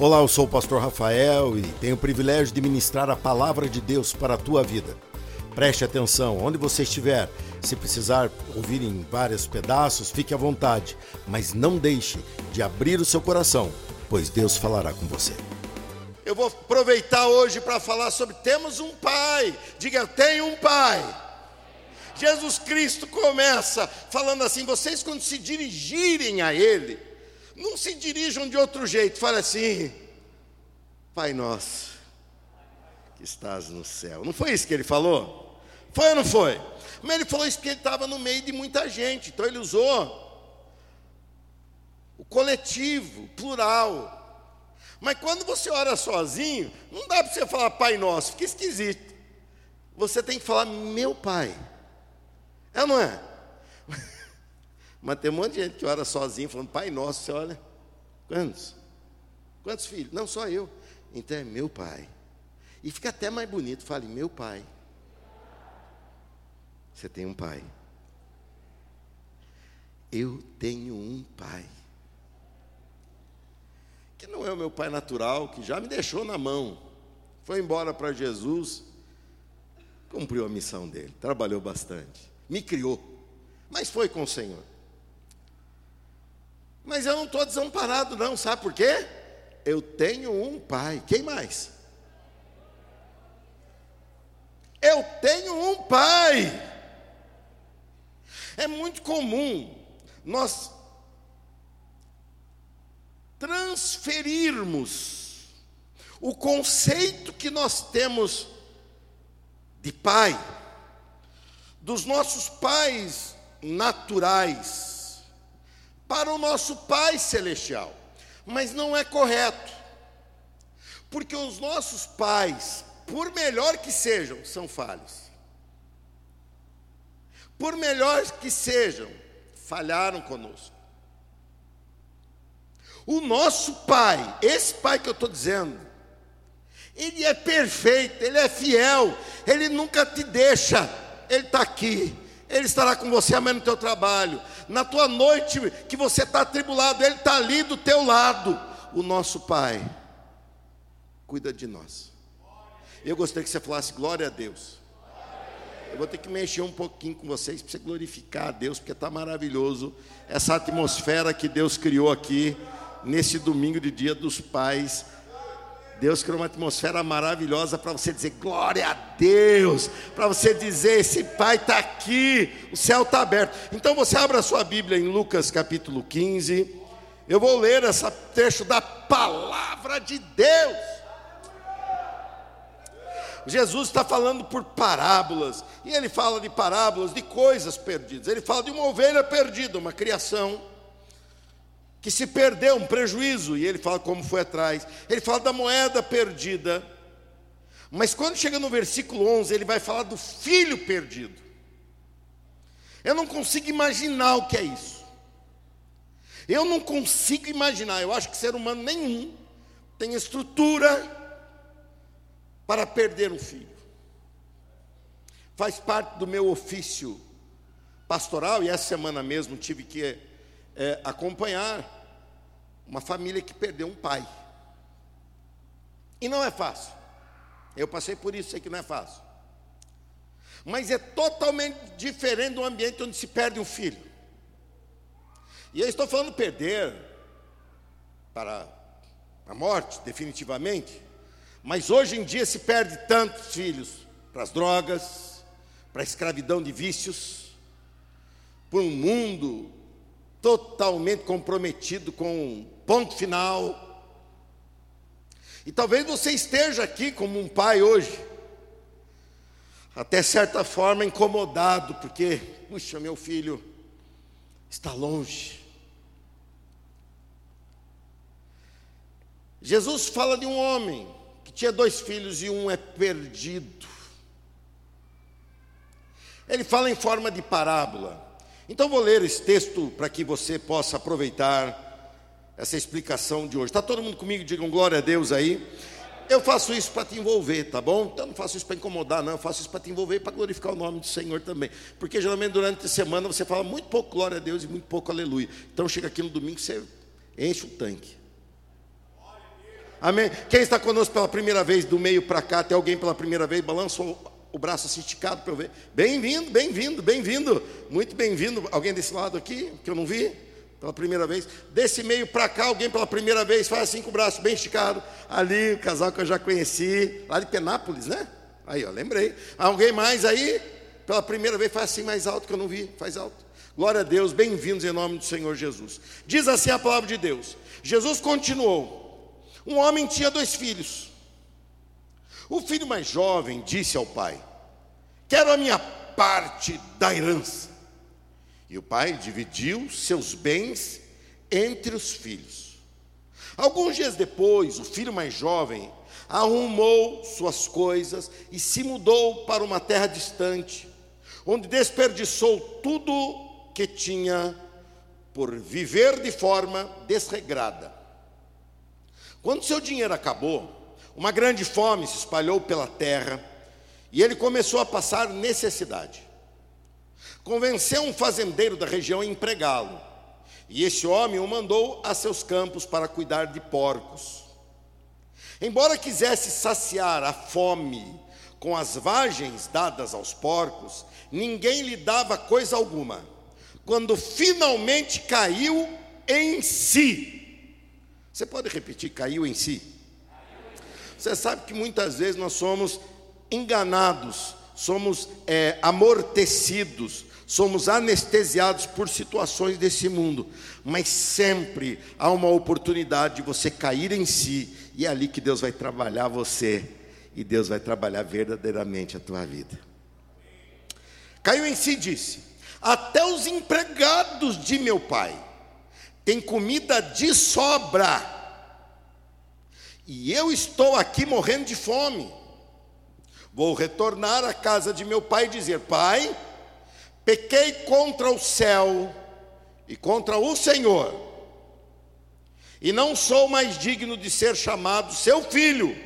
Olá, eu sou o pastor Rafael e tenho o privilégio de ministrar a palavra de Deus para a tua vida. Preste atenção, onde você estiver, se precisar ouvir em vários pedaços, fique à vontade, mas não deixe de abrir o seu coração, pois Deus falará com você. Eu vou aproveitar hoje para falar sobre temos um pai. Diga, tenho um pai. Jesus Cristo começa falando assim: vocês quando se dirigirem a Ele, não se dirijam de outro jeito, fala assim: Pai nosso, que estás no céu. Não foi isso que ele falou? Foi ou não foi? Mas ele falou isso porque ele estava no meio de muita gente, então ele usou o coletivo, plural. Mas quando você ora sozinho, não dá para você falar Pai Nosso, fica esquisito. Você tem que falar Meu Pai. É ou não é? Mas tem um monte de gente que ora sozinho, falando, Pai nosso, você olha, quantos? Quantos filhos? Não, só eu. Então é meu pai. E fica até mais bonito, fale, meu pai. Você tem um pai. Eu tenho um pai. Que não é o meu pai natural, que já me deixou na mão. Foi embora para Jesus, cumpriu a missão dele, trabalhou bastante, me criou, mas foi com o Senhor. Mas eu não estou desamparado, não, sabe por quê? Eu tenho um pai. Quem mais? Eu tenho um pai. É muito comum nós transferirmos o conceito que nós temos de pai, dos nossos pais naturais, para o nosso Pai Celestial. Mas não é correto, porque os nossos pais, por melhor que sejam, são falhos. Por melhor que sejam, falharam conosco. O nosso Pai, esse Pai que eu estou dizendo, ele é perfeito, ele é fiel, ele nunca te deixa, ele está aqui, ele estará com você amanhã no teu trabalho, na tua noite que você está atribulado, Ele está ali do teu lado. O nosso Pai cuida de nós. Eu gostaria que você falasse glória a Deus. Eu vou ter que mexer um pouquinho com vocês para você glorificar a Deus, porque está maravilhoso essa atmosfera que Deus criou aqui nesse domingo de Dia dos Pais. Deus criou uma atmosfera maravilhosa para você dizer glória a Deus, para você dizer esse Pai está aqui, o céu está aberto. Então você abre a sua Bíblia em Lucas capítulo 15. Eu vou ler esse trecho da palavra de Deus. Jesus está falando por parábolas, e ele fala de parábolas de coisas perdidas. Ele fala de uma ovelha perdida, uma criação que se perdeu, um prejuízo, e ele fala como foi atrás. Ele fala da moeda perdida. Mas quando chega no versículo 11, ele vai falar do filho perdido. Eu não consigo imaginar o que é isso. Eu não consigo imaginar. Eu acho que ser humano nenhum tem estrutura para perder um filho. Faz parte do meu ofício pastoral, e essa semana mesmo tive que é, acompanhar uma família que perdeu um pai. E não é fácil. Eu passei por isso, sei que não é fácil. Mas é totalmente diferente do ambiente onde se perde um filho. E eu estou falando perder para a morte, definitivamente. Mas hoje em dia se perde tantos filhos para as drogas, para a escravidão de vícios, por um mundo totalmente comprometido com ponto final. E talvez você esteja aqui como um pai hoje, até certa forma incomodado, porque, puxa, meu filho está longe. Jesus fala de um homem que tinha dois filhos e um é perdido. Ele fala em forma de parábola. Então vou ler esse texto para que você possa aproveitar essa explicação de hoje. Está todo mundo comigo? Digam glória a Deus aí. Eu faço isso para te envolver, tá bom? Então não faço isso para incomodar, não. Eu faço isso para te envolver e para glorificar o nome do Senhor também. Porque geralmente durante a semana você fala muito pouco glória a Deus e muito pouco aleluia. Então chega aqui no domingo você enche o tanque. Amém? Quem está conosco pela primeira vez, do meio para cá, tem alguém pela primeira vez, balança o braço assim esticado para eu ver. Bem-vindo, bem-vindo, bem-vindo. Muito bem-vindo. Alguém desse lado aqui, que eu não vi? Pela primeira vez. Desse meio para cá, alguém pela primeira vez, faz assim com o braço bem esticado. Ali, o casal que eu já conheci, lá de Penápolis, né? Aí, ó, lembrei. Alguém mais aí? Pela primeira vez, faz assim mais alto que eu não vi. Faz alto. Glória a Deus, bem-vindos em nome do Senhor Jesus. Diz assim a palavra de Deus. Jesus continuou: Um homem tinha dois filhos. O filho mais jovem disse ao pai: Quero a minha parte da herança. E o pai dividiu seus bens entre os filhos. Alguns dias depois, o filho mais jovem arrumou suas coisas e se mudou para uma terra distante, onde desperdiçou tudo que tinha por viver de forma desregrada. Quando seu dinheiro acabou, uma grande fome se espalhou pela terra e ele começou a passar necessidade. Convenceu um fazendeiro da região a empregá-lo, e esse homem o mandou a seus campos para cuidar de porcos. Embora quisesse saciar a fome com as vagens dadas aos porcos, ninguém lhe dava coisa alguma. Quando finalmente caiu em si. Você pode repetir, caiu em si? Você sabe que muitas vezes nós somos enganados, somos é, amortecidos, somos anestesiados por situações desse mundo, mas sempre há uma oportunidade de você cair em si, e é ali que Deus vai trabalhar você, e Deus vai trabalhar verdadeiramente a tua vida. Caiu em si disse: Até os empregados de meu pai têm comida de sobra, e eu estou aqui morrendo de fome. Vou retornar à casa de meu pai e dizer: Pai, pequei contra o céu e contra o Senhor, e não sou mais digno de ser chamado seu filho.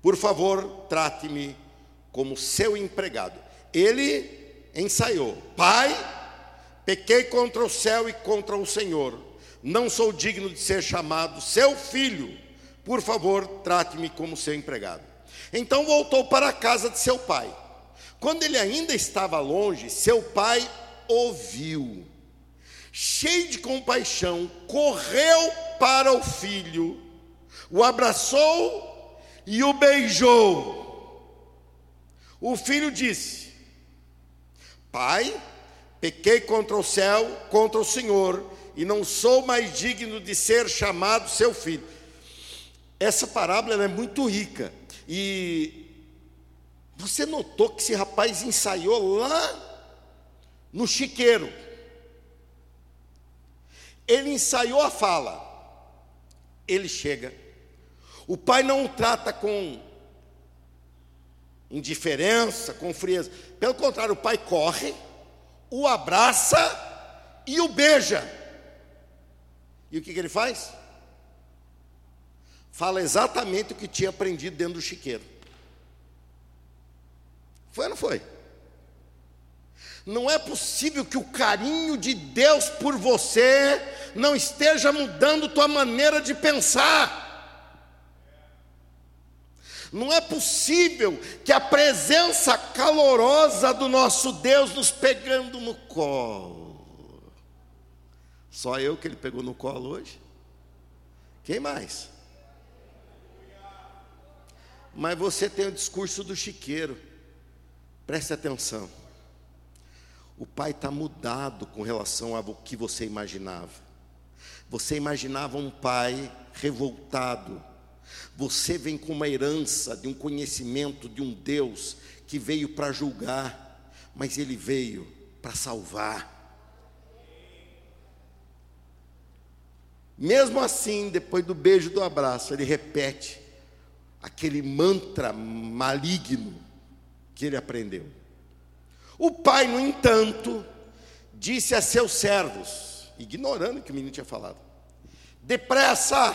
Por favor, trate-me como seu empregado. Ele ensaiou: Pai, pequei contra o céu e contra o Senhor, não sou digno de ser chamado seu filho. Por favor, trate-me como seu empregado. Então voltou para a casa de seu pai. Quando ele ainda estava longe, seu pai ouviu. Cheio de compaixão, correu para o filho, o abraçou e o beijou. O filho disse: Pai, pequei contra o céu, contra o Senhor, e não sou mais digno de ser chamado seu filho. Essa parábola é muito rica. E você notou que esse rapaz ensaiou lá no chiqueiro. Ele ensaiou a fala. Ele chega. O pai não o trata com indiferença, com frieza. Pelo contrário, o pai corre, o abraça e o beija. E o que, que ele faz? Fala exatamente o que tinha aprendido dentro do chiqueiro. Foi ou não foi? Não é possível que o carinho de Deus por você não esteja mudando tua maneira de pensar. Não é possível que a presença calorosa do nosso Deus nos pegando no colo. Só eu que ele pegou no colo hoje? Quem mais? Mas você tem o discurso do chiqueiro. Preste atenção. O pai está mudado com relação ao que você imaginava. Você imaginava um pai revoltado. Você vem com uma herança de um conhecimento de um Deus que veio para julgar, mas ele veio para salvar. Mesmo assim, depois do beijo do abraço, ele repete: aquele mantra maligno que ele aprendeu. O pai, no entanto, disse a seus servos, ignorando o que o menino tinha falado: Depressa,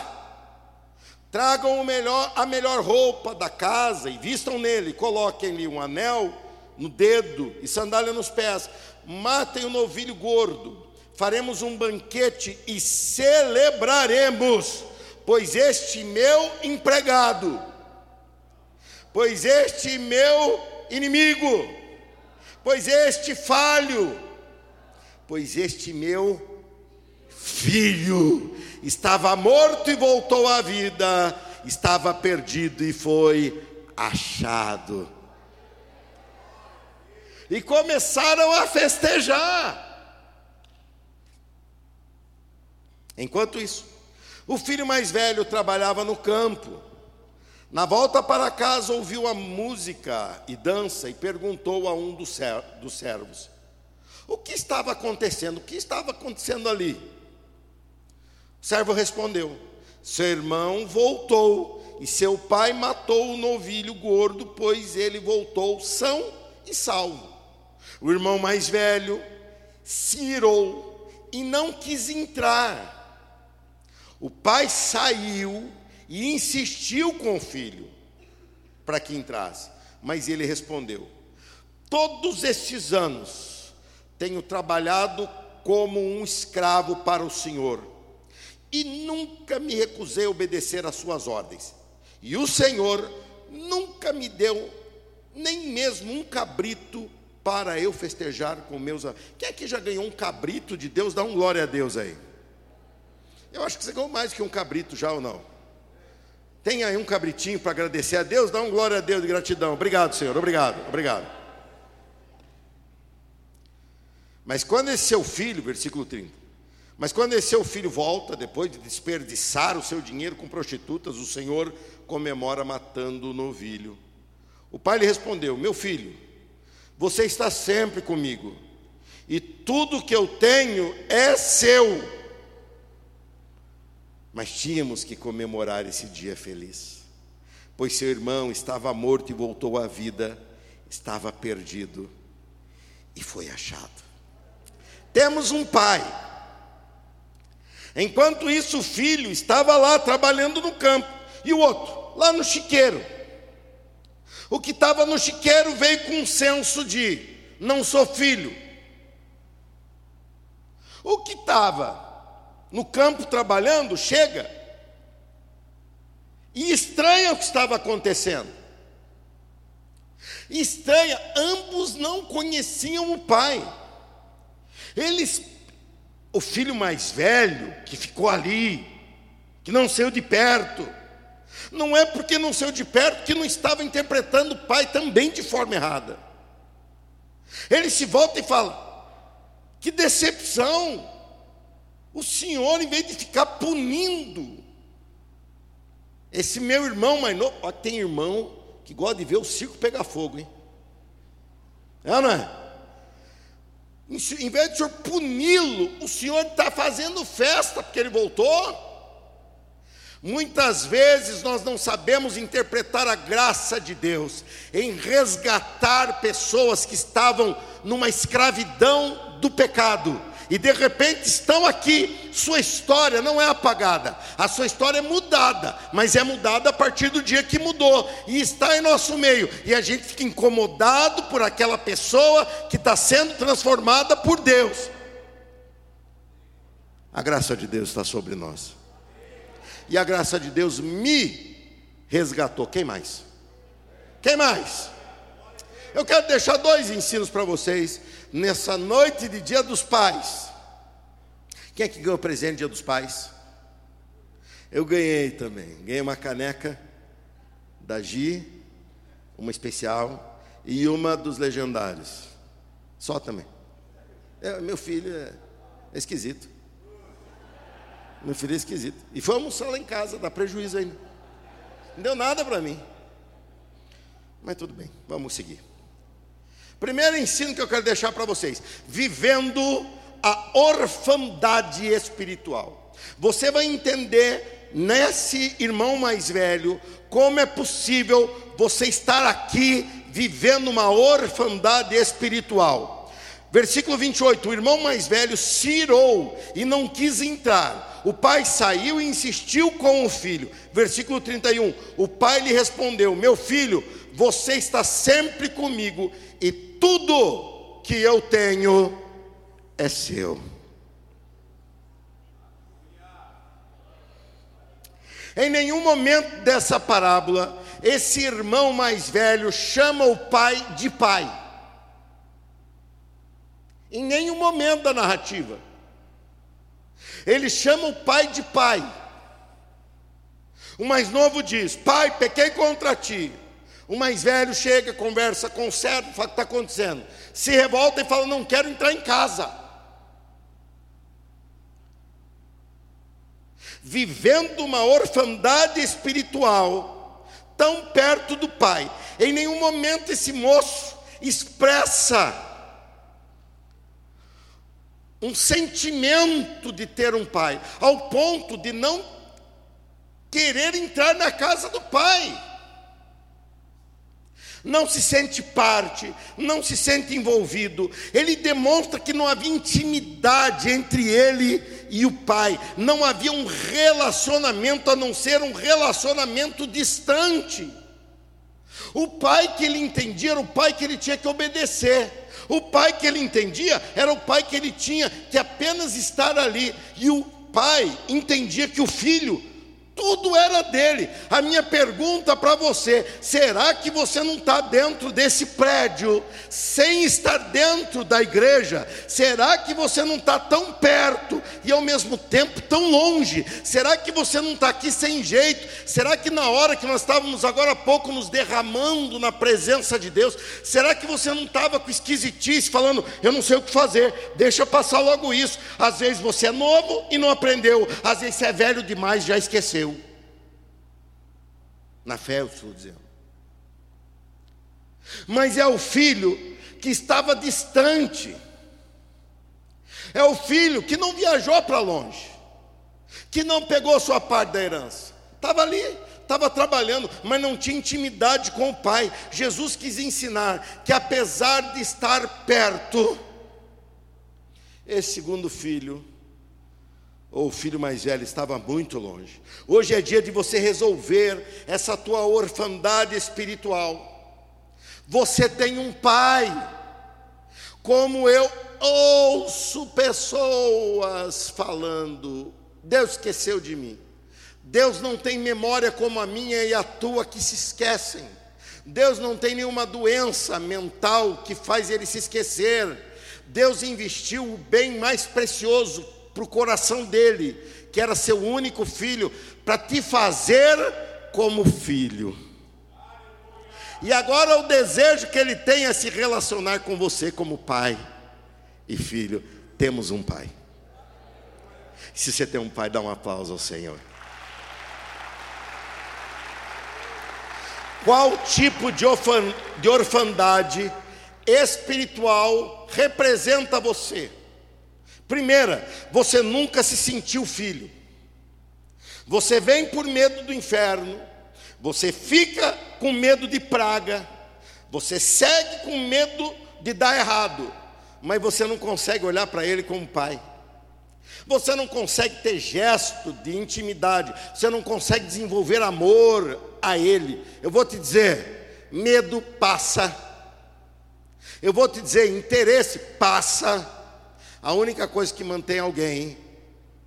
tragam melhor, a melhor roupa da casa e vistam nele, coloquem-lhe um anel no dedo e sandália nos pés, matem o novilho gordo, faremos um banquete e celebraremos pois este meu empregado, pois este meu inimigo, pois este falho, pois este meu filho estava morto e voltou à vida, estava perdido e foi achado. E começaram a festejar. Enquanto isso, o filho mais velho trabalhava no campo. Na volta para casa, ouviu a música e dança e perguntou a um dos servos: O que estava acontecendo? O que estava acontecendo ali? O servo respondeu: Seu irmão voltou e seu pai matou o novilho gordo, pois ele voltou são e salvo. O irmão mais velho se irou e não quis entrar. O pai saiu e insistiu com o filho para que entrasse, mas ele respondeu: Todos estes anos tenho trabalhado como um escravo para o Senhor e nunca me recusei a obedecer às suas ordens. E o Senhor nunca me deu nem mesmo um cabrito para eu festejar com meus amigos. Quem é que já ganhou um cabrito de Deus? Dá um glória a Deus aí. Eu acho que você ganhou mais que um cabrito já ou não? Tem aí um cabritinho para agradecer a Deus? Dá um glória a Deus de gratidão. Obrigado, Senhor. Obrigado, obrigado. Mas quando esse seu filho, versículo 30, mas quando esse seu filho volta, depois de desperdiçar o seu dinheiro com prostitutas, o Senhor comemora matando o novilho. O pai lhe respondeu: Meu filho, você está sempre comigo, e tudo que eu tenho é seu. Mas tínhamos que comemorar esse dia feliz, pois seu irmão estava morto e voltou à vida, estava perdido e foi achado. Temos um pai Enquanto isso, o filho estava lá trabalhando no campo, e o outro, lá no chiqueiro. O que estava no chiqueiro veio com um senso de: não sou filho. O que estava no campo trabalhando, chega e estranha o que estava acontecendo. Estranha, ambos não conheciam o pai. Eles o filho mais velho, que ficou ali, que não saiu de perto, não é porque não saiu de perto que não estava interpretando o pai também de forma errada. Ele se volta e fala: que decepção! O senhor, em vez de ficar punindo, esse meu irmão mais novo, ó, tem irmão que gosta de ver o circo pegar fogo, hein? É não é? Em vez de o senhor puni-lo, o senhor está fazendo festa porque ele voltou. Muitas vezes nós não sabemos interpretar a graça de Deus em resgatar pessoas que estavam numa escravidão do pecado e de repente estão aqui, sua história não é apagada, a sua história é mudada, mas é mudada a partir do dia que mudou e está em nosso meio, e a gente fica incomodado por aquela pessoa que está sendo transformada por Deus. A graça de Deus está sobre nós, e a graça de Deus me resgatou. Quem mais? Quem mais? Eu quero deixar dois ensinos para vocês nessa noite de Dia dos Pais. Quem é que ganhou presente Dia dos Pais? Eu ganhei também. Ganhei uma caneca da Gi, uma especial, e uma dos legendários. Só também. É, meu filho é, é esquisito. Meu filho é esquisito. E foi almoçar lá em casa, dá prejuízo ainda. Não deu nada para mim. Mas tudo bem, vamos seguir. Primeiro ensino que eu quero deixar para vocês: vivendo a orfandade espiritual. Você vai entender nesse irmão mais velho como é possível você estar aqui vivendo uma orfandade espiritual. Versículo 28: O irmão mais velho se irou e não quis entrar. O pai saiu e insistiu com o filho. Versículo 31: O pai lhe respondeu: Meu filho, você está sempre comigo e tudo que eu tenho é seu. Em nenhum momento dessa parábola, esse irmão mais velho chama o pai de pai. Em nenhum momento da narrativa. Ele chama o pai de pai. O mais novo diz: Pai, pequei contra ti. O mais velho chega, conversa com o servo, fala o que está acontecendo. Se revolta e fala: Não quero entrar em casa. Vivendo uma orfandade espiritual, tão perto do pai. Em nenhum momento esse moço expressa um sentimento de ter um pai, ao ponto de não querer entrar na casa do pai não se sente parte, não se sente envolvido. Ele demonstra que não havia intimidade entre ele e o pai, não havia um relacionamento a não ser um relacionamento distante. O pai que ele entendia era o pai que ele tinha que obedecer. O pai que ele entendia era o pai que ele tinha que apenas estar ali. E o pai entendia que o filho tudo era dele. A minha pergunta para você: será que você não está dentro desse prédio, sem estar dentro da igreja? Será que você não está tão perto e ao mesmo tempo tão longe? Será que você não está aqui sem jeito? Será que na hora que nós estávamos agora há pouco nos derramando na presença de Deus, será que você não estava com esquisitice, falando, eu não sei o que fazer, deixa eu passar logo isso? Às vezes você é novo e não aprendeu, às vezes você é velho demais, já esqueceu. Na fé, eu estou dizendo. Mas é o filho que estava distante. É o filho que não viajou para longe, que não pegou sua parte da herança. Estava ali, estava trabalhando, mas não tinha intimidade com o pai. Jesus quis ensinar que apesar de estar perto, esse segundo filho ou o filho mais velho estava muito longe. Hoje é dia de você resolver essa tua orfandade espiritual. Você tem um pai, como eu ouço pessoas falando: Deus esqueceu de mim. Deus não tem memória como a minha e a tua que se esquecem. Deus não tem nenhuma doença mental que faz ele se esquecer. Deus investiu o bem mais precioso para o coração dele, que era seu único filho, para te fazer como filho. E agora o desejo que ele tem é se relacionar com você como pai e filho. Temos um pai. Se você tem um pai, dá um aplauso ao Senhor. Qual tipo de, orfan, de orfandade espiritual representa você? Primeira, você nunca se sentiu filho. Você vem por medo do inferno, você fica com medo de praga, você segue com medo de dar errado, mas você não consegue olhar para ele como pai. Você não consegue ter gesto de intimidade, você não consegue desenvolver amor a ele. Eu vou te dizer, medo passa. Eu vou te dizer, interesse passa. A única coisa que mantém alguém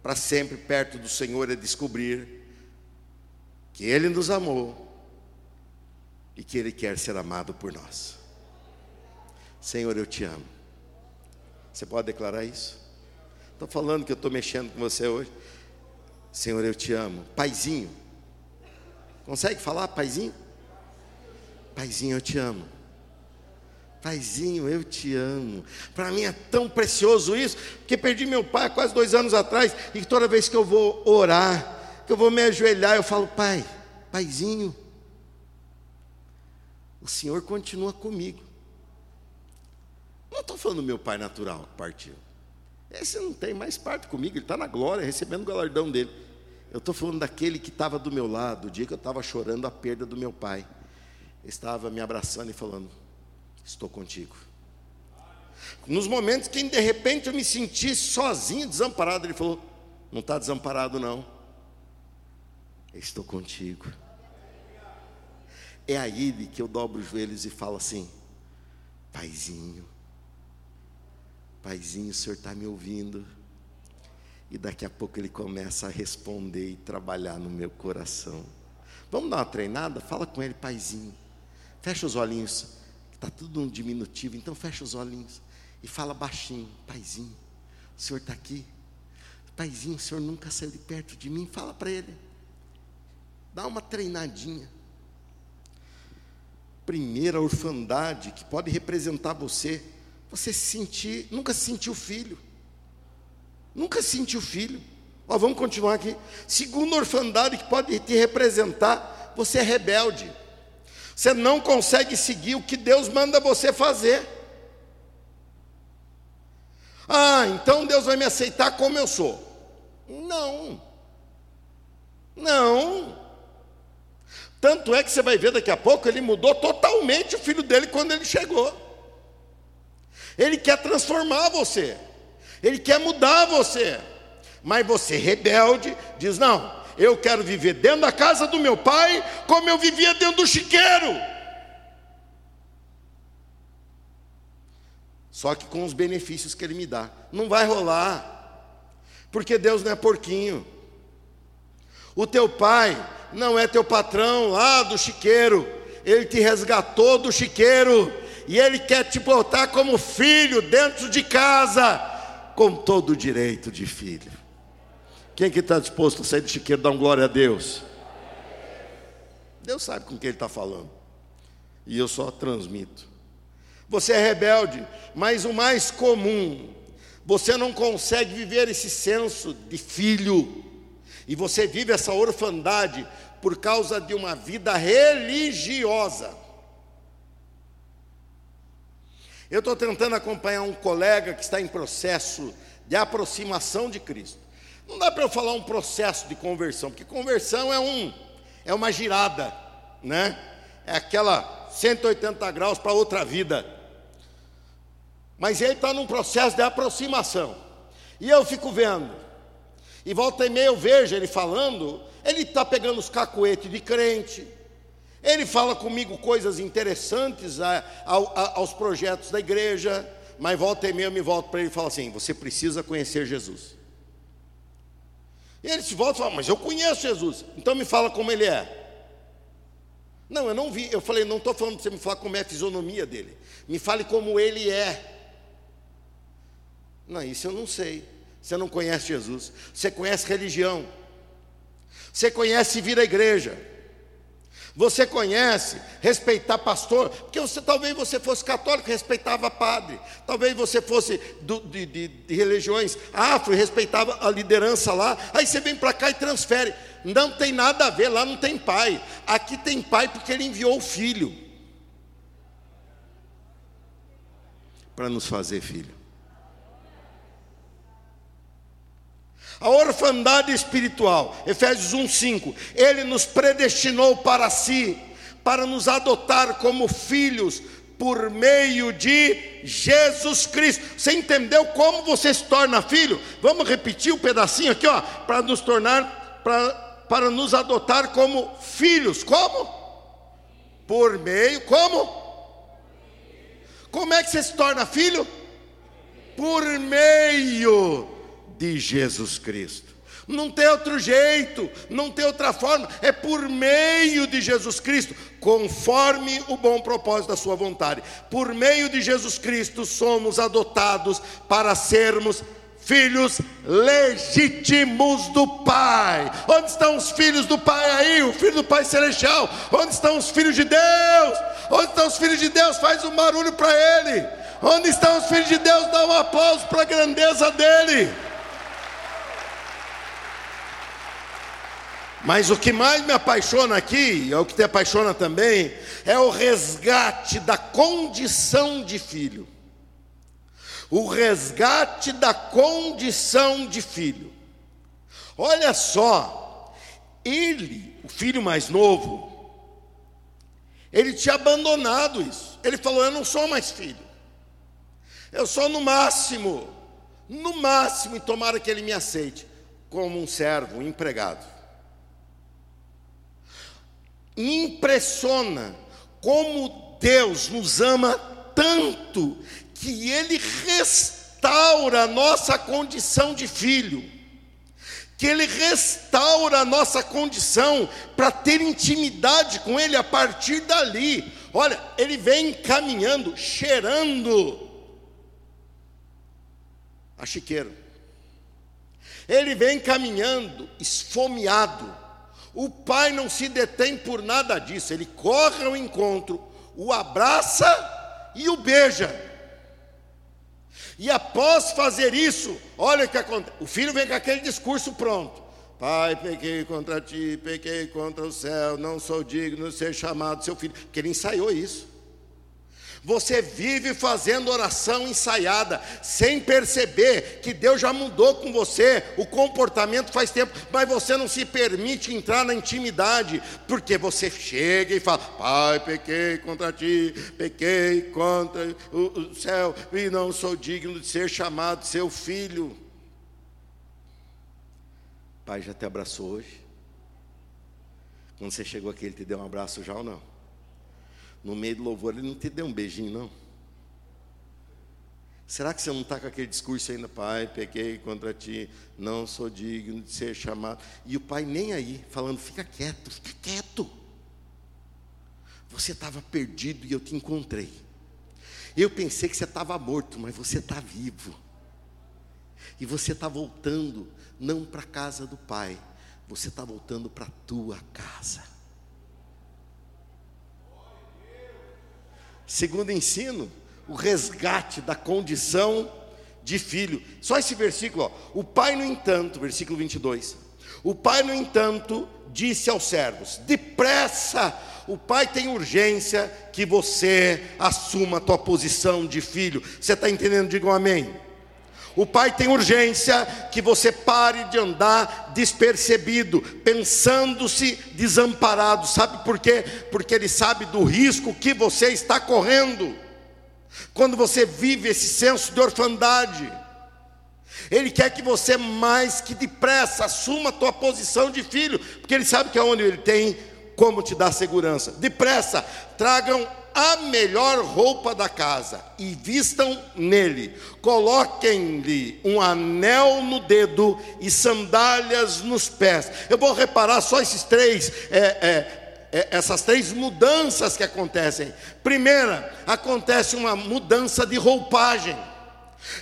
para sempre perto do Senhor é descobrir que Ele nos amou e que Ele quer ser amado por nós. Senhor, eu te amo. Você pode declarar isso? Estou falando que eu estou mexendo com você hoje. Senhor, eu te amo. Paizinho. Consegue falar, paizinho? Paizinho, eu te amo. Paizinho, eu te amo. Para mim é tão precioso isso, porque perdi meu pai quase dois anos atrás, e toda vez que eu vou orar, que eu vou me ajoelhar, eu falo, pai, paizinho, o Senhor continua comigo. Não estou falando do meu pai natural que partiu. Esse não tem mais parte comigo, ele está na glória, recebendo o galardão dele. Eu estou falando daquele que estava do meu lado, o dia que eu estava chorando a perda do meu pai. estava me abraçando e falando: estou contigo. Nos momentos que de repente eu me senti sozinho, desamparado, ele falou: Não está desamparado, não. estou contigo. É aí que eu dobro os joelhos e falo assim: Paizinho, Paizinho, o Senhor está me ouvindo. E daqui a pouco ele começa a responder e trabalhar no meu coração. Vamos dar uma treinada? Fala com ele, paizinho. Fecha os olhinhos. Está tudo um diminutivo, então fecha os olhinhos. E fala baixinho, paizinho. O senhor está aqui? Paizinho, o senhor nunca saiu de perto de mim. Fala para ele. Dá uma treinadinha. Primeira orfandade que pode representar você. Você se sentir, nunca se sentiu filho. Nunca se sentiu filho. Ó, vamos continuar aqui. Segunda orfandade que pode te representar, você é rebelde. Você não consegue seguir o que Deus manda você fazer. Ah, então Deus vai me aceitar como eu sou. Não. Não. Tanto é que você vai ver daqui a pouco, ele mudou totalmente o filho dele quando ele chegou. Ele quer transformar você. Ele quer mudar você. Mas você, rebelde, diz: Não, eu quero viver dentro da casa do meu pai, como eu vivia dentro do chiqueiro. Só que com os benefícios que ele me dá. Não vai rolar. Porque Deus não é porquinho. O teu pai não é teu patrão lá do chiqueiro. Ele te resgatou do chiqueiro. E ele quer te botar como filho dentro de casa, com todo o direito de filho. Quem que está disposto a sair do chiqueiro e dar glória a Deus? Deus sabe com quem ele está falando. E eu só transmito. Você é rebelde, mas o mais comum, você não consegue viver esse senso de filho. E você vive essa orfandade por causa de uma vida religiosa. Eu estou tentando acompanhar um colega que está em processo de aproximação de Cristo. Não dá para eu falar um processo de conversão, porque conversão é um é uma girada, né? É aquela 180 graus para outra vida. Mas ele está num processo de aproximação. E eu fico vendo. E volta e meia eu vejo ele falando, ele está pegando os cacuetes de crente. Ele fala comigo coisas interessantes a, a, a, aos projetos da igreja, mas volta e meia eu me volto para ele e falo assim: você precisa conhecer Jesus. E ele se volta e fala, mas eu conheço Jesus, então me fala como ele é. Não, eu não vi, eu falei, não estou falando para você me falar como é a fisionomia dele, me fale como ele é. Não, isso eu não sei. Você não conhece Jesus, você conhece religião, você conhece vir à igreja. Você conhece respeitar pastor, porque você, talvez você fosse católico, respeitava padre. Talvez você fosse do, de, de, de, religiões afro, respeitava a liderança lá. Aí você vem para cá e transfere. Não tem nada a ver, lá não tem pai. Aqui tem pai porque ele enviou o filho para nos fazer filho. A orfandade espiritual, Efésios 1:5. Ele nos predestinou para si, para nos adotar como filhos por meio de Jesus Cristo. Você entendeu como você se torna filho? Vamos repetir o um pedacinho aqui, ó, para nos tornar para, para nos adotar como filhos. Como? Por meio, como? Como é que você se torna filho? Por meio de Jesus Cristo. Não tem outro jeito, não tem outra forma, é por meio de Jesus Cristo, conforme o bom propósito da Sua vontade. Por meio de Jesus Cristo somos adotados para sermos filhos legítimos do Pai. Onde estão os filhos do Pai aí? O filho do Pai Celestial. Onde estão os filhos de Deus? Onde estão os filhos de Deus? Faz um barulho para Ele. Onde estão os filhos de Deus? Dá um aplauso para a grandeza dEle. Mas o que mais me apaixona aqui, é o que te apaixona também, é o resgate da condição de filho. O resgate da condição de filho. Olha só, ele, o filho mais novo, ele tinha abandonado isso. Ele falou: Eu não sou mais filho. Eu sou no máximo, no máximo, e tomara que ele me aceite como um servo, um empregado impressiona como Deus nos ama tanto que Ele restaura a nossa condição de filho. que Ele restaura a nossa condição para ter intimidade com Ele a partir dali. Olha, Ele vem caminhando, cheirando a chiqueira. Ele vem caminhando, esfomeado. O pai não se detém por nada disso, ele corre ao encontro, o abraça e o beija. E após fazer isso, olha o que acontece. O filho vem com aquele discurso pronto. Pai, pequei contra ti, pequei contra o céu, não sou digno de ser chamado seu filho. Porque ele ensaiou isso. Você vive fazendo oração ensaiada, sem perceber que Deus já mudou com você, o comportamento faz tempo, mas você não se permite entrar na intimidade, porque você chega e fala: Pai, pequei contra ti, pequei contra o céu, e não sou digno de ser chamado seu filho. Pai já te abraçou hoje? Quando você chegou aqui, ele te deu um abraço já ou não? No meio do louvor, ele não te deu um beijinho, não? Será que você não está com aquele discurso ainda, pai, pequei contra ti, não sou digno de ser chamado? E o pai nem aí, falando, fica quieto, fica quieto. Você estava perdido e eu te encontrei. Eu pensei que você estava morto, mas você está vivo. E você está voltando, não para a casa do pai, você está voltando para a tua casa. Segundo ensino, o resgate da condição de filho. Só esse versículo, ó. O pai, no entanto, versículo 22. O pai, no entanto, disse aos servos: Depressa, o pai tem urgência que você assuma a tua posição de filho. Você está entendendo? Digam amém. O pai tem urgência que você pare de andar despercebido, pensando-se desamparado. Sabe por quê? Porque ele sabe do risco que você está correndo. Quando você vive esse senso de orfandade, ele quer que você mais que depressa assuma a tua posição de filho, porque ele sabe que é onde ele tem como te dar segurança. Depressa, tragam a melhor roupa da casa e vistam nele. Coloquem-lhe um anel no dedo e sandálias nos pés. Eu vou reparar só esses três. É, é, é, essas três mudanças que acontecem. Primeira, acontece uma mudança de roupagem.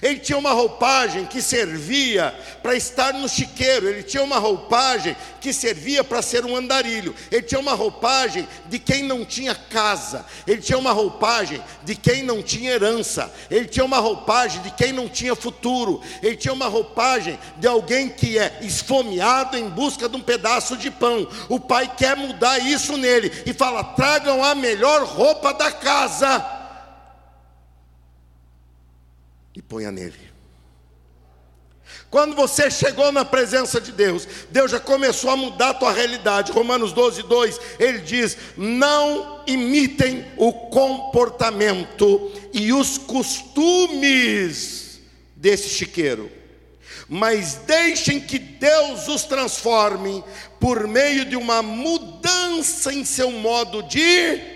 Ele tinha uma roupagem que servia para estar no chiqueiro, ele tinha uma roupagem que servia para ser um andarilho, ele tinha uma roupagem de quem não tinha casa, ele tinha uma roupagem de quem não tinha herança, ele tinha uma roupagem de quem não tinha futuro, ele tinha uma roupagem de alguém que é esfomeado em busca de um pedaço de pão. O pai quer mudar isso nele e fala: tragam a melhor roupa da casa e ponha nele. Quando você chegou na presença de Deus, Deus já começou a mudar a tua realidade. Romanos 12, 2, ele diz: Não imitem o comportamento e os costumes desse chiqueiro, mas deixem que Deus os transforme por meio de uma mudança em seu modo de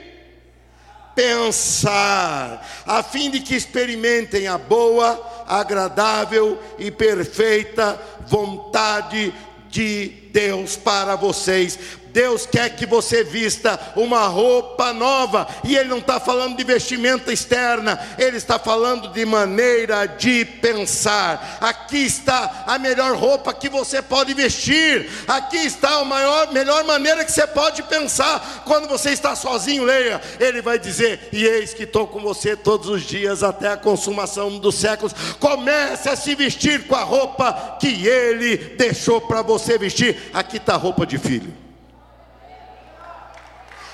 pensar, a fim de que experimentem a boa, agradável e perfeita vontade de Deus para vocês. Deus quer que você vista uma roupa nova, e Ele não está falando de vestimenta externa, Ele está falando de maneira de pensar. Aqui está a melhor roupa que você pode vestir, aqui está a maior, melhor maneira que você pode pensar. Quando você está sozinho, leia, Ele vai dizer: E eis que estou com você todos os dias até a consumação dos séculos. Comece a se vestir com a roupa que Ele deixou para você vestir. Aqui está a roupa de filho.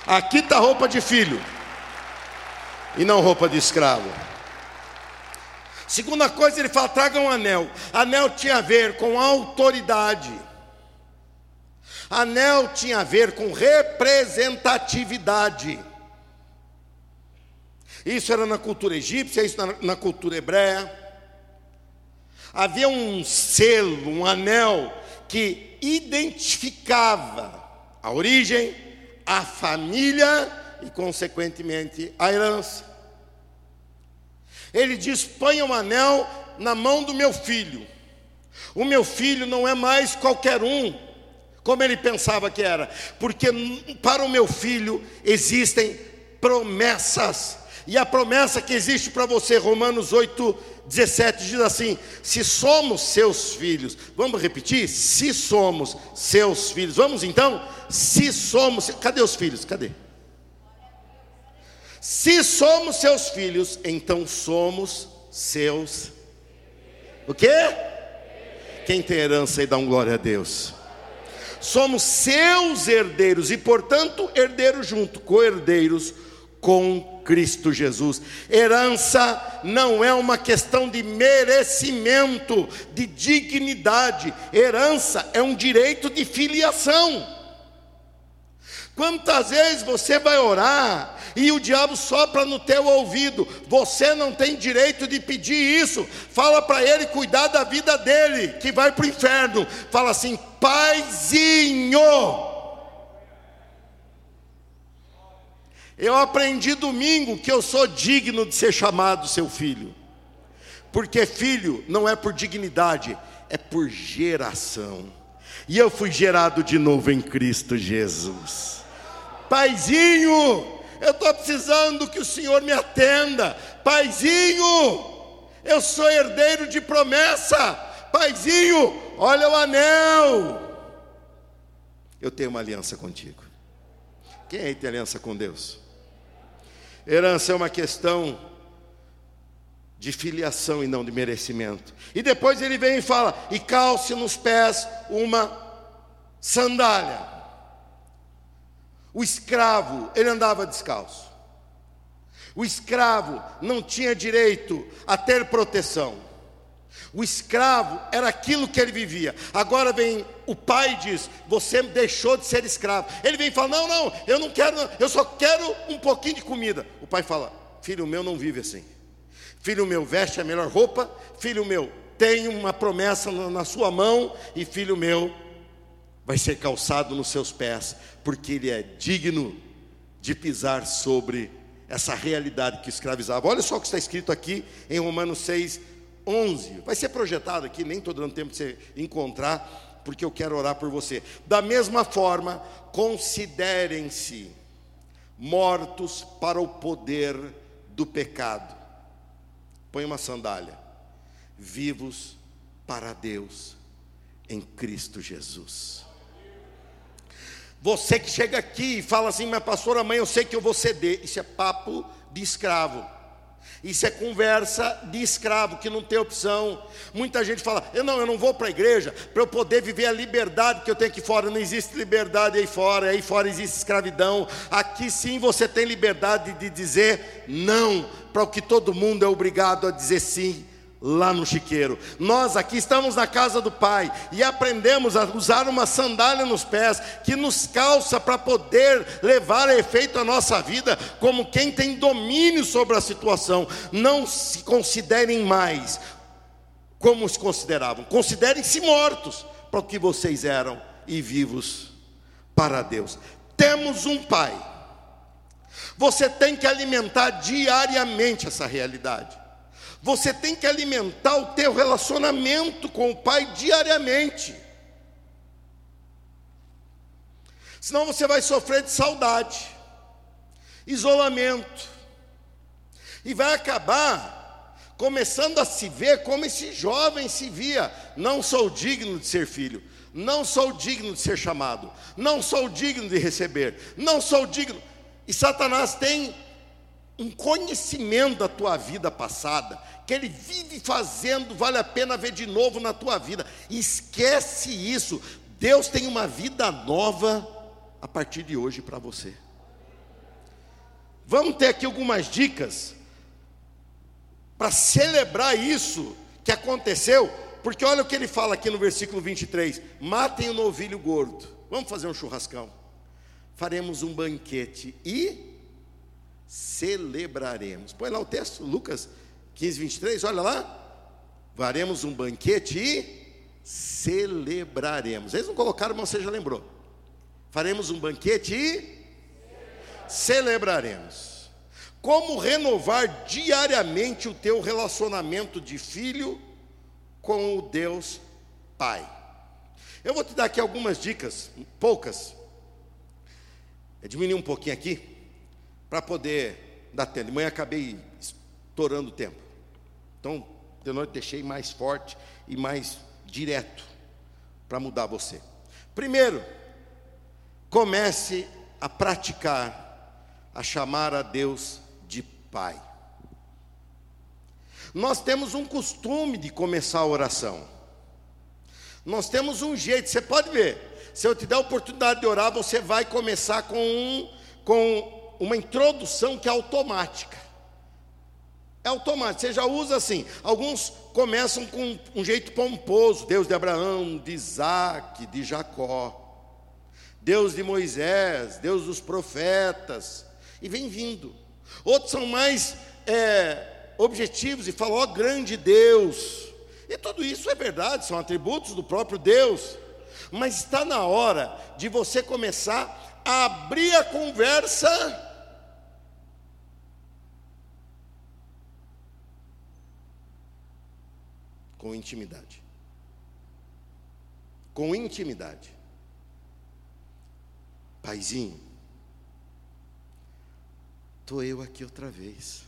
Aqui está roupa de filho e não roupa de escravo. Segunda coisa, ele fala: traga um anel. Anel tinha a ver com autoridade. Anel tinha a ver com representatividade. Isso era na cultura egípcia, isso na, na cultura hebreia. Havia um selo, um anel que identificava a origem, a família e, consequentemente, a herança. Ele diz: ponha um anel na mão do meu filho. O meu filho não é mais qualquer um, como ele pensava que era, porque para o meu filho existem promessas. E a promessa que existe para você, Romanos 8, 17, diz assim: se somos seus filhos, vamos repetir? Se somos seus filhos, vamos então? Se somos, cadê os filhos? Cadê? Se somos seus filhos, então somos seus. O quê? Quem tem herança e dá um glória a Deus. Somos seus herdeiros e, portanto, herdeiros junto, co-herdeiros com Cristo Jesus. Herança não é uma questão de merecimento, de dignidade. Herança é um direito de filiação. Quantas vezes você vai orar e o diabo sopra no teu ouvido, você não tem direito de pedir isso. Fala para ele cuidar da vida dele, que vai para o inferno. Fala assim, paizinho. Eu aprendi domingo que eu sou digno de ser chamado seu filho. Porque filho não é por dignidade, é por geração. E eu fui gerado de novo em Cristo Jesus. Paizinho, eu estou precisando que o Senhor me atenda. Paizinho, eu sou herdeiro de promessa. Paizinho, olha o anel. Eu tenho uma aliança contigo. Quem aí tem aliança com Deus? Herança é uma questão de filiação e não de merecimento. E depois ele vem e fala: e calce nos pés uma sandália. O escravo, ele andava descalço. O escravo não tinha direito a ter proteção. O escravo era aquilo que ele vivia. Agora vem o pai e diz: Você deixou de ser escravo. Ele vem e fala: Não, não, eu não quero, não, eu só quero um pouquinho de comida. O pai fala: Filho meu não vive assim. Filho meu veste a melhor roupa. Filho meu tem uma promessa na sua mão. E filho meu vai ser calçado nos seus pés, porque ele é digno de pisar sobre essa realidade que escravizava. Olha só o que está escrito aqui em Romanos 6, 11. Vai ser projetado aqui, nem estou dando tempo de você encontrar, porque eu quero orar por você. Da mesma forma, considerem-se mortos para o poder do pecado. Põe uma sandália. Vivos para Deus em Cristo Jesus. Você que chega aqui e fala assim, mas pastor, amanhã eu sei que eu vou ceder. Isso é papo de escravo. Isso é conversa de escravo que não tem opção. Muita gente fala: eu não, eu não vou para a igreja para eu poder viver a liberdade que eu tenho aqui fora. Não existe liberdade aí fora, aí fora existe escravidão. Aqui sim você tem liberdade de dizer não para o que todo mundo é obrigado a dizer sim lá no chiqueiro. Nós aqui estamos na casa do Pai e aprendemos a usar uma sandália nos pés que nos calça para poder levar a efeito a nossa vida como quem tem domínio sobre a situação. Não se considerem mais como se consideravam, considerem-se mortos para o que vocês eram e vivos para Deus. Temos um Pai. Você tem que alimentar diariamente essa realidade. Você tem que alimentar o teu relacionamento com o Pai diariamente. Senão você vai sofrer de saudade, isolamento, e vai acabar começando a se ver como esse jovem se via: não sou digno de ser filho, não sou digno de ser chamado, não sou digno de receber, não sou digno. E Satanás tem um conhecimento da tua vida passada, que ele vive fazendo, vale a pena ver de novo na tua vida. Esquece isso. Deus tem uma vida nova a partir de hoje para você. Vamos ter aqui algumas dicas para celebrar isso que aconteceu, porque olha o que ele fala aqui no versículo 23: matem o novilho gordo. Vamos fazer um churrascão. Faremos um banquete e celebraremos. Põe lá o texto, Lucas 15, 23, olha lá. Faremos um banquete e celebraremos. Eles não colocaram, mas você já lembrou. Faremos um banquete e celebraremos. Como renovar diariamente o teu relacionamento de filho com o Deus Pai. Eu vou te dar aqui algumas dicas, poucas. Eu diminui um pouquinho aqui, para poder dar tempo. De manhã acabei estourando o tempo. Então, de noite deixei mais forte e mais direto para mudar você. Primeiro, comece a praticar, a chamar a Deus de Pai. Nós temos um costume de começar a oração. Nós temos um jeito, você pode ver. Se eu te der a oportunidade de orar, você vai começar com, um, com uma introdução que é automática. É automático, você já usa assim. Alguns começam com um jeito pomposo: Deus de Abraão, de Isaac, de Jacó, Deus de Moisés, Deus dos profetas, e vem vindo. Outros são mais é, objetivos e falam: ó, grande Deus. E tudo isso é verdade, são atributos do próprio Deus. Mas está na hora de você começar a abrir a conversa com intimidade. Com intimidade. Paizinho, estou eu aqui outra vez,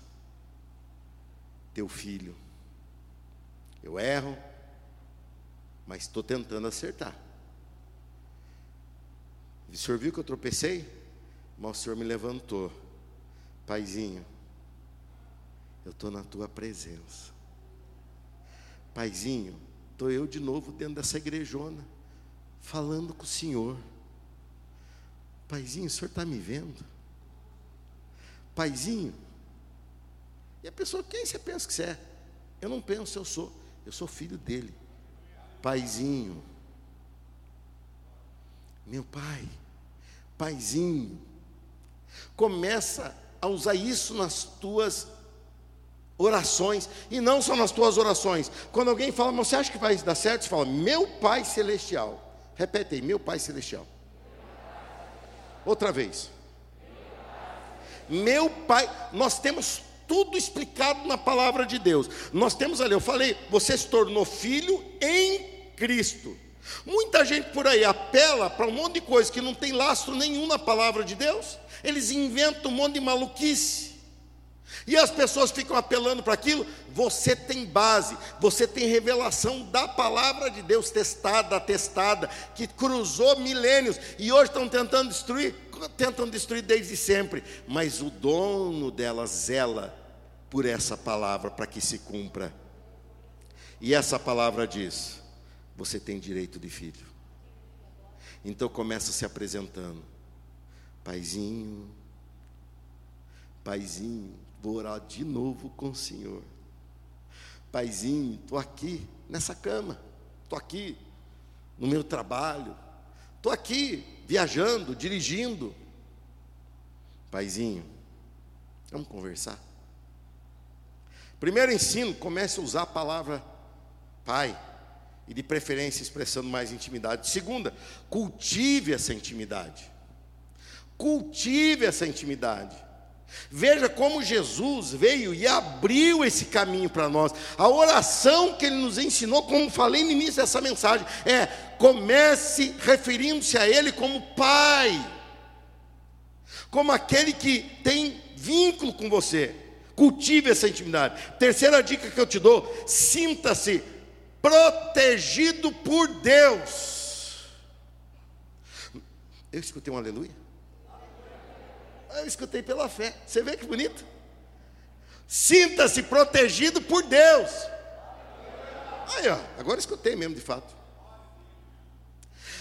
teu filho. Eu erro, mas estou tentando acertar. O senhor viu que eu tropecei? Mas o senhor me levantou. Paizinho, eu estou na tua presença. Paizinho, estou eu de novo dentro dessa igrejona, falando com o Senhor. Paizinho, o Senhor está me vendo? Paizinho, e a pessoa, quem você pensa que você é? Eu não penso, eu sou, eu sou filho dele. Paizinho, meu pai, paizinho, começa a usar isso nas tuas orações, e não só nas tuas orações. Quando alguém fala, mas você acha que vai dar certo? Você fala, meu Pai Celestial. Repete aí, meu Pai Celestial. Outra vez. Meu Pai, nós temos tudo explicado na palavra de Deus. Nós temos ali, eu falei, você se tornou filho em Cristo. Muita gente por aí apela para um monte de coisa que não tem lastro nenhum na palavra de Deus. Eles inventam um monte de maluquice. E as pessoas ficam apelando para aquilo. Você tem base, você tem revelação da palavra de Deus testada, atestada, que cruzou milênios e hoje estão tentando destruir, tentam destruir desde sempre, mas o dono dela zela por essa palavra para que se cumpra. E essa palavra diz: você tem direito de filho. Então começa se apresentando, paizinho, paizinho, vou orar de novo com o Senhor. Paizinho, estou aqui nessa cama, estou aqui no meu trabalho, estou aqui viajando, dirigindo. Paizinho, vamos conversar. Primeiro ensino, comece a usar a palavra pai, e de preferência expressando mais intimidade. Segunda, cultive essa intimidade. Cultive essa intimidade. Veja como Jesus veio e abriu esse caminho para nós. A oração que ele nos ensinou, como falei no início dessa mensagem, é: comece referindo-se a Ele como Pai, como aquele que tem vínculo com você. Cultive essa intimidade. Terceira dica que eu te dou: sinta-se protegido por Deus. Eu escutei um aleluia. Eu escutei pela fé. Você vê que bonito? Sinta-se protegido por Deus. Aí, ó, agora escutei mesmo de fato.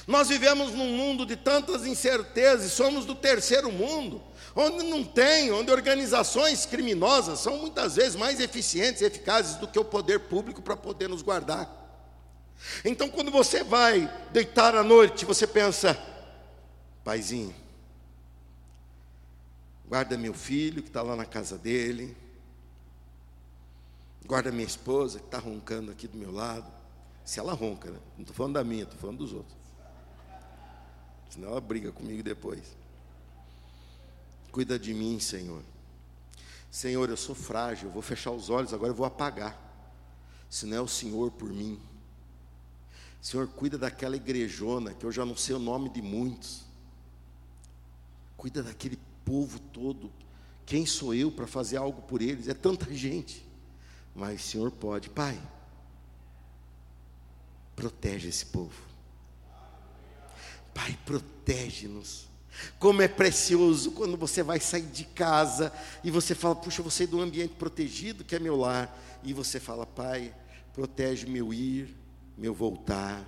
Nós vivemos num mundo de tantas incertezas, somos do terceiro mundo, onde não tem, onde organizações criminosas são muitas vezes mais eficientes e eficazes do que o poder público para poder nos guardar. Então, quando você vai deitar à noite, você pensa, paizinho, Guarda meu filho que está lá na casa dele. Guarda minha esposa que está roncando aqui do meu lado. Se ela ronca, né? Não estou falando da minha, estou falando dos outros. Senão ela briga comigo depois. Cuida de mim, Senhor. Senhor, eu sou frágil, eu vou fechar os olhos, agora eu vou apagar. Se não é o Senhor por mim. Senhor, cuida daquela igrejona, que eu já não sei o nome de muitos. Cuida daquele povo todo. Quem sou eu para fazer algo por eles? É tanta gente. Mas o Senhor pode. Pai, protege esse povo. Pai, protege-nos. Como é precioso quando você vai sair de casa e você fala, puxa, eu vou sair ambiente protegido que é meu lar. E você fala, Pai, protege meu ir, meu voltar.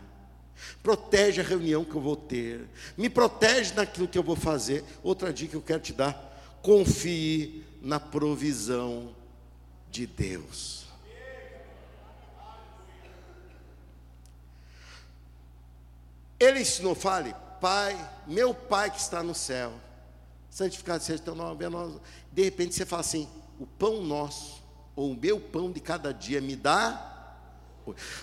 Protege a reunião que eu vou ter. Me protege naquilo que eu vou fazer. Outra dica que eu quero te dar: confie na provisão de Deus. Ele ensinou, fale, Pai, meu Pai que está no céu, santificado seja teu nome, de repente você fala assim: o pão nosso, ou o meu pão de cada dia me dá.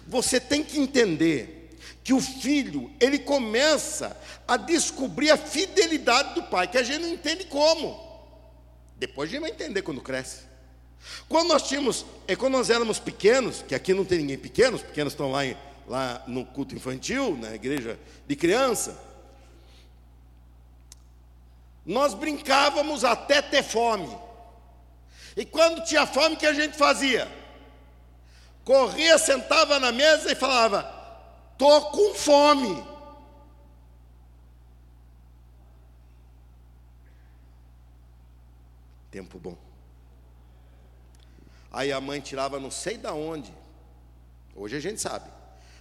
Você tem que entender que o filho, ele começa a descobrir a fidelidade do pai, que a gente não entende como. Depois a gente vai entender quando cresce. Quando nós tínhamos, é quando nós éramos pequenos, que aqui não tem ninguém pequeno, os pequenos estão lá, em, lá no culto infantil, na igreja de criança. Nós brincávamos até ter fome. E quando tinha fome, o que a gente fazia? Corria, sentava na mesa e falava: Estou com fome. Tempo bom. Aí a mãe tirava não sei da onde. Hoje a gente sabe.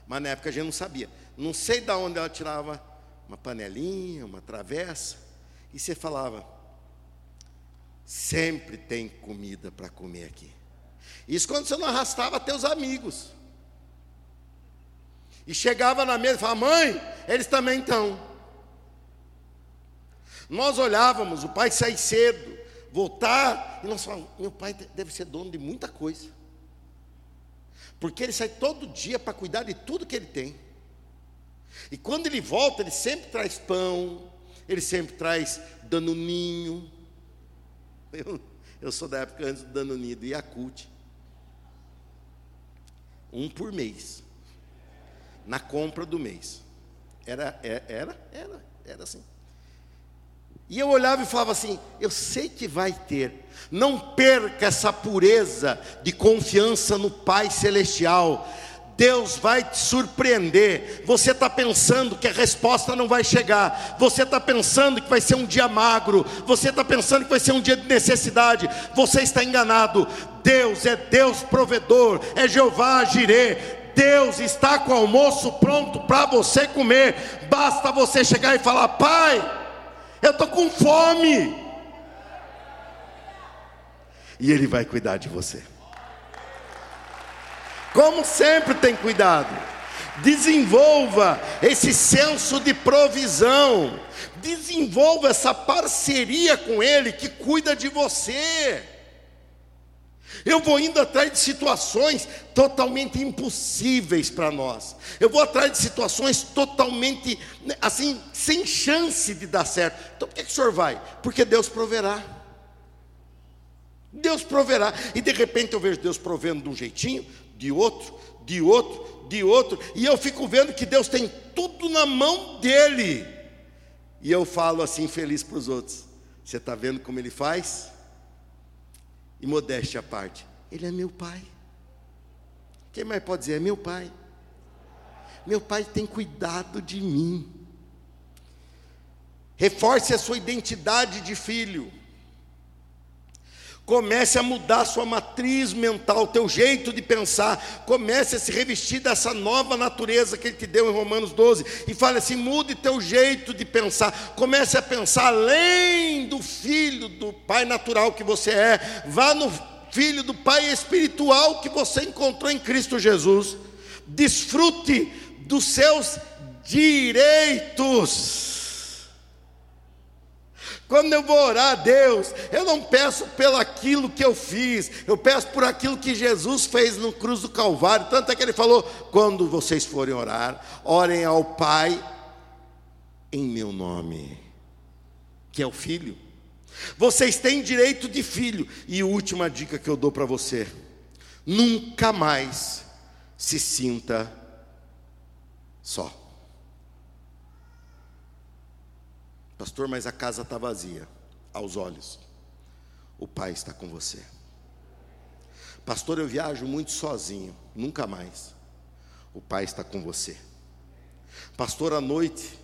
Mas na época a gente não sabia. Não sei da onde ela tirava uma panelinha, uma travessa e você falava: sempre tem comida para comer aqui. Isso quando você não arrastava os amigos. E chegava na mesa e falava: mãe, eles também estão. Nós olhávamos, o pai sai cedo, voltar, e nós falávamos: meu pai deve ser dono de muita coisa. Porque ele sai todo dia para cuidar de tudo que ele tem. E quando ele volta, ele sempre traz pão, ele sempre traz danoninho. Eu, eu sou da época antes do danoninho do Yakult. Um por mês. Na compra do mês. Era, é, era, era, era assim. E eu olhava e falava assim: eu sei que vai ter. Não perca essa pureza de confiança no Pai Celestial. Deus vai te surpreender. Você está pensando que a resposta não vai chegar. Você está pensando que vai ser um dia magro. Você está pensando que vai ser um dia de necessidade. Você está enganado. Deus é Deus provedor. É Jeová Jirê. Deus está com o almoço pronto para você comer. Basta você chegar e falar: Pai, eu estou com fome. E Ele vai cuidar de você. Como sempre, tem cuidado. Desenvolva esse senso de provisão. Desenvolva essa parceria com Ele que cuida de você. Eu vou indo atrás de situações totalmente impossíveis para nós. Eu vou atrás de situações totalmente, né, assim, sem chance de dar certo. Então por que, que o senhor vai? Porque Deus proverá. Deus proverá. E de repente eu vejo Deus provendo de um jeitinho, de outro, de outro, de outro, e eu fico vendo que Deus tem tudo na mão dele. E eu falo assim, feliz para os outros: Você está vendo como ele faz? E modéstia à parte, ele é meu pai. Quem mais pode dizer? É meu pai. Meu pai tem cuidado de mim. Reforce a sua identidade de filho. Comece a mudar sua matriz mental, teu jeito de pensar. Comece a se revestir dessa nova natureza que ele te deu em Romanos 12. E fale assim: mude teu jeito de pensar. Comece a pensar além do filho do pai natural que você é. Vá no filho do pai espiritual que você encontrou em Cristo Jesus. Desfrute dos seus direitos. Quando eu vou orar a Deus, eu não peço pelo aquilo que eu fiz, eu peço por aquilo que Jesus fez no cruz do Calvário. Tanto é que ele falou: quando vocês forem orar, orem ao Pai em meu nome, que é o Filho. Vocês têm direito de filho. E última dica que eu dou para você: nunca mais se sinta Só. Pastor, mas a casa está vazia, aos olhos. O Pai está com você. Pastor, eu viajo muito sozinho, nunca mais. O Pai está com você. Pastor, à noite,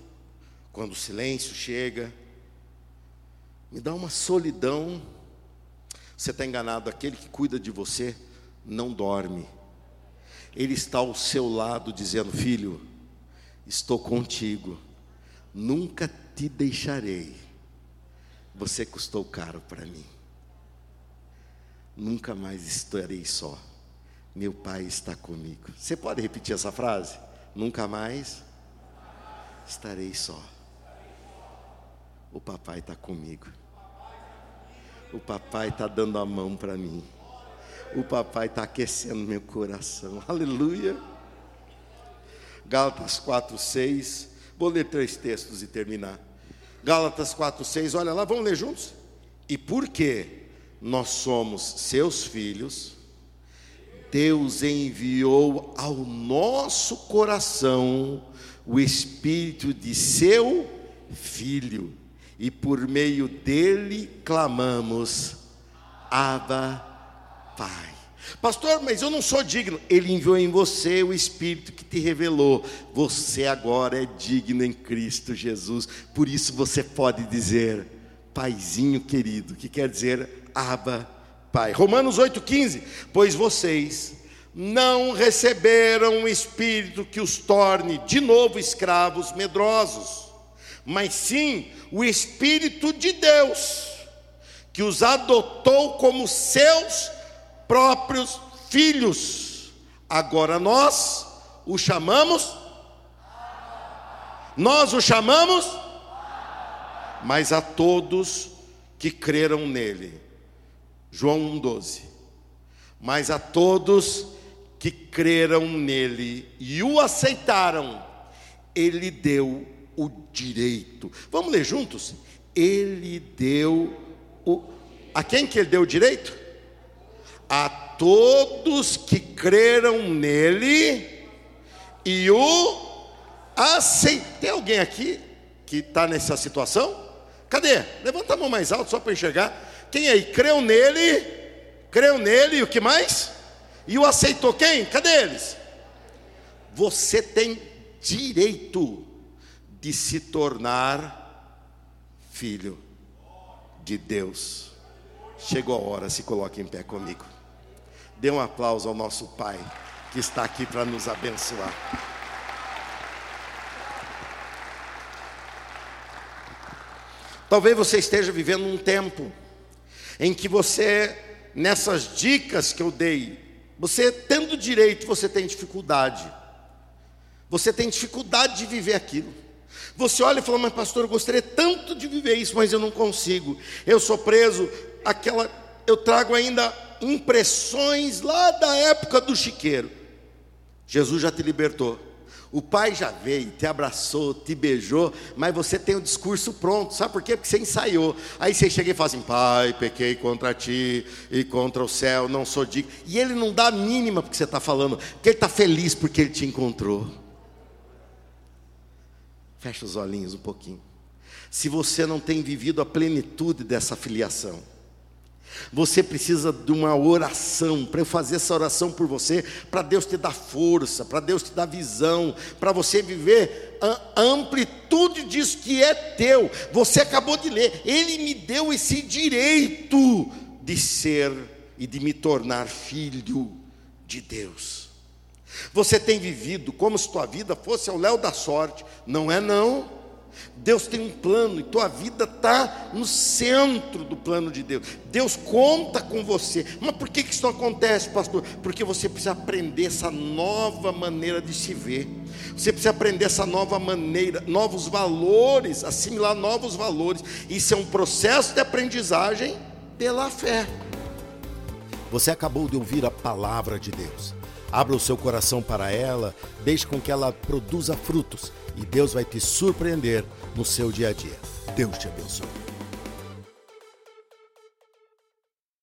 quando o silêncio chega, me dá uma solidão. Você está enganado, aquele que cuida de você não dorme. Ele está ao seu lado dizendo: Filho, estou contigo, nunca te deixarei. Você custou caro para mim. Nunca mais estarei só. Meu Pai está comigo. Você pode repetir essa frase? Nunca mais estarei só. O papai está comigo. O papai está dando a mão para mim. O papai está aquecendo meu coração. Aleluia. Gálatas 4, 6. Vou ler três textos e terminar. Gálatas 4, 6. Olha lá, vamos ler juntos? E porque nós somos seus filhos, Deus enviou ao nosso coração o Espírito de seu Filho, e por meio dele clamamos, Abba, Pai. Pastor, mas eu não sou digno. Ele enviou em você o Espírito que te revelou. Você agora é digno em Cristo Jesus. Por isso você pode dizer, Paizinho querido, que quer dizer Abba, Pai. Romanos 8,15. Pois vocês não receberam um espírito que os torne de novo escravos medrosos, mas sim o Espírito de Deus, que os adotou como seus próprios filhos. Agora nós o chamamos, nós o chamamos, mas a todos que creram nele. João 1,12. Mas a todos que creram nele e o aceitaram, ele deu o direito. Vamos ler juntos? Ele deu o. A quem que ele deu o direito? A todos que creram nele e o aceitam. Tem alguém aqui que está nessa situação? Cadê? Levanta a mão mais alto só para enxergar. Quem aí creu nele? Creu nele e o que mais? E o aceitou quem? Cadê eles? Você tem direito de se tornar filho de Deus. Chegou a hora, se coloque em pé comigo. Dê um aplauso ao nosso Pai que está aqui para nos abençoar. Talvez você esteja vivendo um tempo em que você, nessas dicas que eu dei, você tendo direito, você tem dificuldade. Você tem dificuldade de viver aquilo. Você olha e fala, mas pastor, eu gostaria tanto de viver isso, mas eu não consigo. Eu sou preso, aquela, eu trago ainda impressões lá da época do chiqueiro. Jesus já te libertou. O pai já veio, te abraçou, te beijou, mas você tem o discurso pronto, sabe por quê? Porque você ensaiou. Aí você chega e fala assim: Pai, pequei contra ti e contra o céu, não sou digno. E ele não dá a mínima porque você está falando, porque ele está feliz porque ele te encontrou. Fecha os olhinhos um pouquinho. Se você não tem vivido a plenitude dessa filiação, você precisa de uma oração, para eu fazer essa oração por você, para Deus te dar força, para Deus te dar visão, para você viver a amplitude disso que é teu. Você acabou de ler, Ele me deu esse direito de ser e de me tornar filho de Deus. Você tem vivido como se tua vida fosse ao léu da sorte, não é não? Deus tem um plano e tua vida está no centro do plano de Deus. Deus conta com você. Mas por que isso não acontece, pastor? Porque você precisa aprender essa nova maneira de se ver. Você precisa aprender essa nova maneira, novos valores, assimilar novos valores. Isso é um processo de aprendizagem pela fé. Você acabou de ouvir a palavra de Deus. Abra o seu coração para ela, deixe com que ela produza frutos e Deus vai te surpreender no seu dia a dia. Deus te abençoe.